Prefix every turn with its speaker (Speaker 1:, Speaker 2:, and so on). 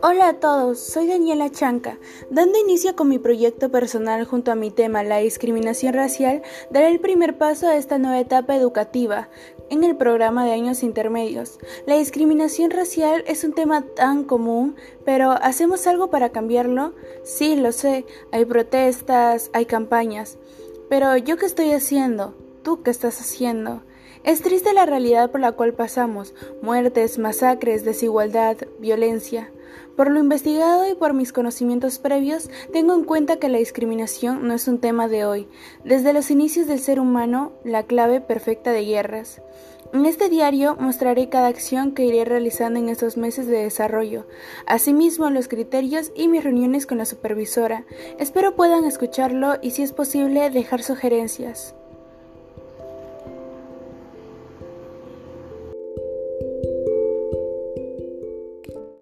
Speaker 1: Hola a todos, soy Daniela Chanca. Dando inicio con mi proyecto personal junto a mi tema, la discriminación racial, daré el primer paso a esta nueva etapa educativa en el programa de años intermedios. La discriminación racial es un tema tan común, pero ¿hacemos algo para cambiarlo? Sí, lo sé, hay protestas, hay campañas. Pero ¿yo qué estoy haciendo? ¿Tú qué estás haciendo? Es triste la realidad por la cual pasamos, muertes, masacres, desigualdad, violencia. Por lo investigado y por mis conocimientos previos, tengo en cuenta que la discriminación no es un tema de hoy. Desde los inicios del ser humano, la clave perfecta de guerras. En este diario mostraré cada acción que iré realizando en estos meses de desarrollo, asimismo los criterios y mis reuniones con la supervisora. Espero puedan escucharlo y si es posible dejar sugerencias. you